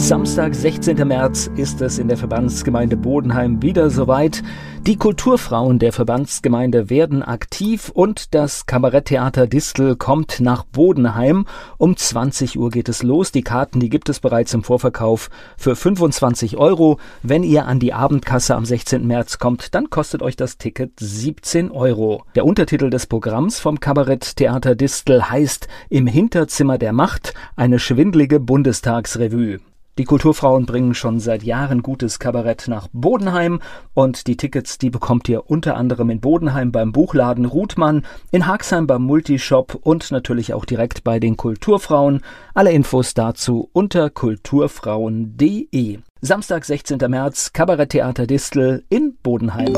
Samstag, 16. März, ist es in der Verbandsgemeinde Bodenheim wieder soweit. Die Kulturfrauen der Verbandsgemeinde werden aktiv und das Kabaretttheater Distel kommt nach Bodenheim. Um 20 Uhr geht es los. Die Karten, die gibt es bereits im Vorverkauf für 25 Euro. Wenn ihr an die Abendkasse am 16. März kommt, dann kostet euch das Ticket 17 Euro. Der Untertitel des Programms vom Kabaretttheater Distel heißt Im Hinterzimmer der Macht eine schwindlige Bundestagsrevue. Die Kulturfrauen bringen schon seit Jahren gutes Kabarett nach Bodenheim und die Tickets, die bekommt ihr unter anderem in Bodenheim beim Buchladen Ruthmann, in Haxheim beim Multishop und natürlich auch direkt bei den Kulturfrauen. Alle Infos dazu unter kulturfrauen.de. Samstag, 16. März, Kabaretttheater Distel in Bodenheim.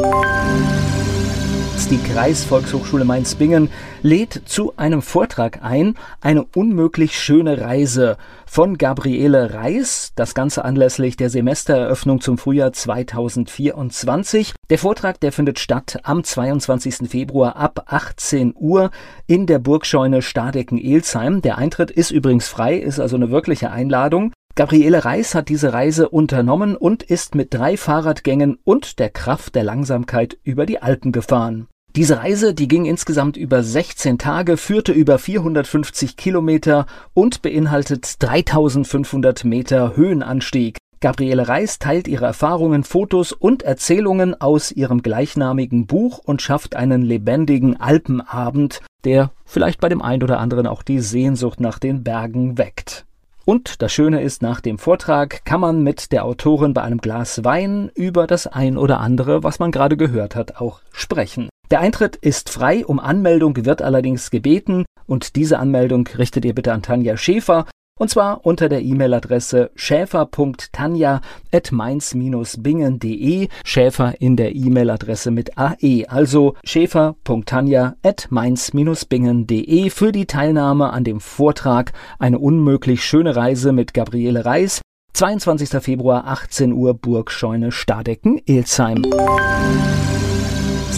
Die Kreisvolkshochschule Mainz-Bingen lädt zu einem Vortrag ein, eine unmöglich schöne Reise von Gabriele Reis, das Ganze anlässlich der Semestereröffnung zum Frühjahr 2024. Der Vortrag, der findet statt am 22. Februar ab 18 Uhr in der Burgscheune Stadecken-Elsheim. Der Eintritt ist übrigens frei, ist also eine wirkliche Einladung. Gabriele Reis hat diese Reise unternommen und ist mit drei Fahrradgängen und der Kraft der Langsamkeit über die Alpen gefahren. Diese Reise, die ging insgesamt über 16 Tage, führte über 450 Kilometer und beinhaltet 3500 Meter Höhenanstieg. Gabriele Reis teilt ihre Erfahrungen, Fotos und Erzählungen aus ihrem gleichnamigen Buch und schafft einen lebendigen Alpenabend, der vielleicht bei dem einen oder anderen auch die Sehnsucht nach den Bergen weckt. Und das Schöne ist, nach dem Vortrag kann man mit der Autorin bei einem Glas Wein über das ein oder andere, was man gerade gehört hat, auch sprechen. Der Eintritt ist frei, um Anmeldung wird allerdings gebeten und diese Anmeldung richtet ihr bitte an Tanja Schäfer und zwar unter der E-Mail-Adresse schäfer.tanja.mainz-bingen.de Schäfer in der E-Mail-Adresse mit AE, also schäfer.tanja.mainz-bingen.de für die Teilnahme an dem Vortrag Eine unmöglich schöne Reise mit Gabriele Reis 22. Februar 18 Uhr Burgscheune Stadecken, Ilsheim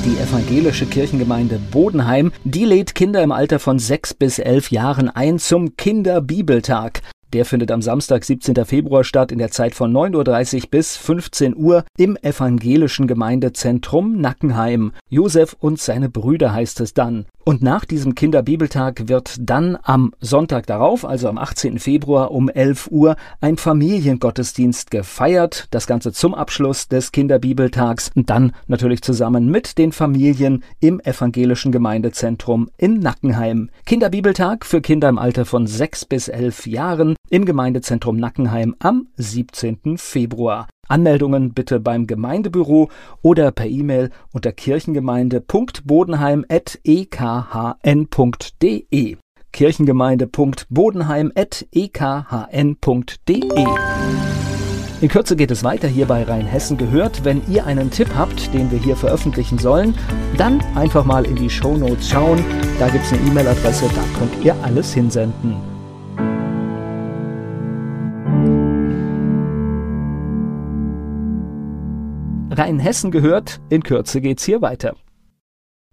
die evangelische Kirchengemeinde Bodenheim. Die lädt Kinder im Alter von sechs bis elf Jahren ein zum Kinderbibeltag. Der findet am Samstag, 17. Februar statt, in der Zeit von 9.30 Uhr bis 15 Uhr im evangelischen Gemeindezentrum Nackenheim. Josef und seine Brüder heißt es dann. Und nach diesem Kinderbibeltag wird dann am Sonntag darauf, also am 18. Februar um 11 Uhr, ein Familiengottesdienst gefeiert. Das Ganze zum Abschluss des Kinderbibeltags und dann natürlich zusammen mit den Familien im evangelischen Gemeindezentrum in Nackenheim. Kinderbibeltag für Kinder im Alter von 6 bis 11 Jahren im Gemeindezentrum Nackenheim am 17. Februar. Anmeldungen bitte beim Gemeindebüro oder per E-Mail unter kirchengemeinde.bodenheim.ekhn.de. Kirchengemeinde.bodenheim.ekhn.de. In Kürze geht es weiter hier bei Rheinhessen gehört. Wenn ihr einen Tipp habt, den wir hier veröffentlichen sollen, dann einfach mal in die Show Notes schauen. Da gibt es eine E-Mail-Adresse, da könnt ihr alles hinsenden. Rheinhessen gehört. In Kürze geht's hier weiter.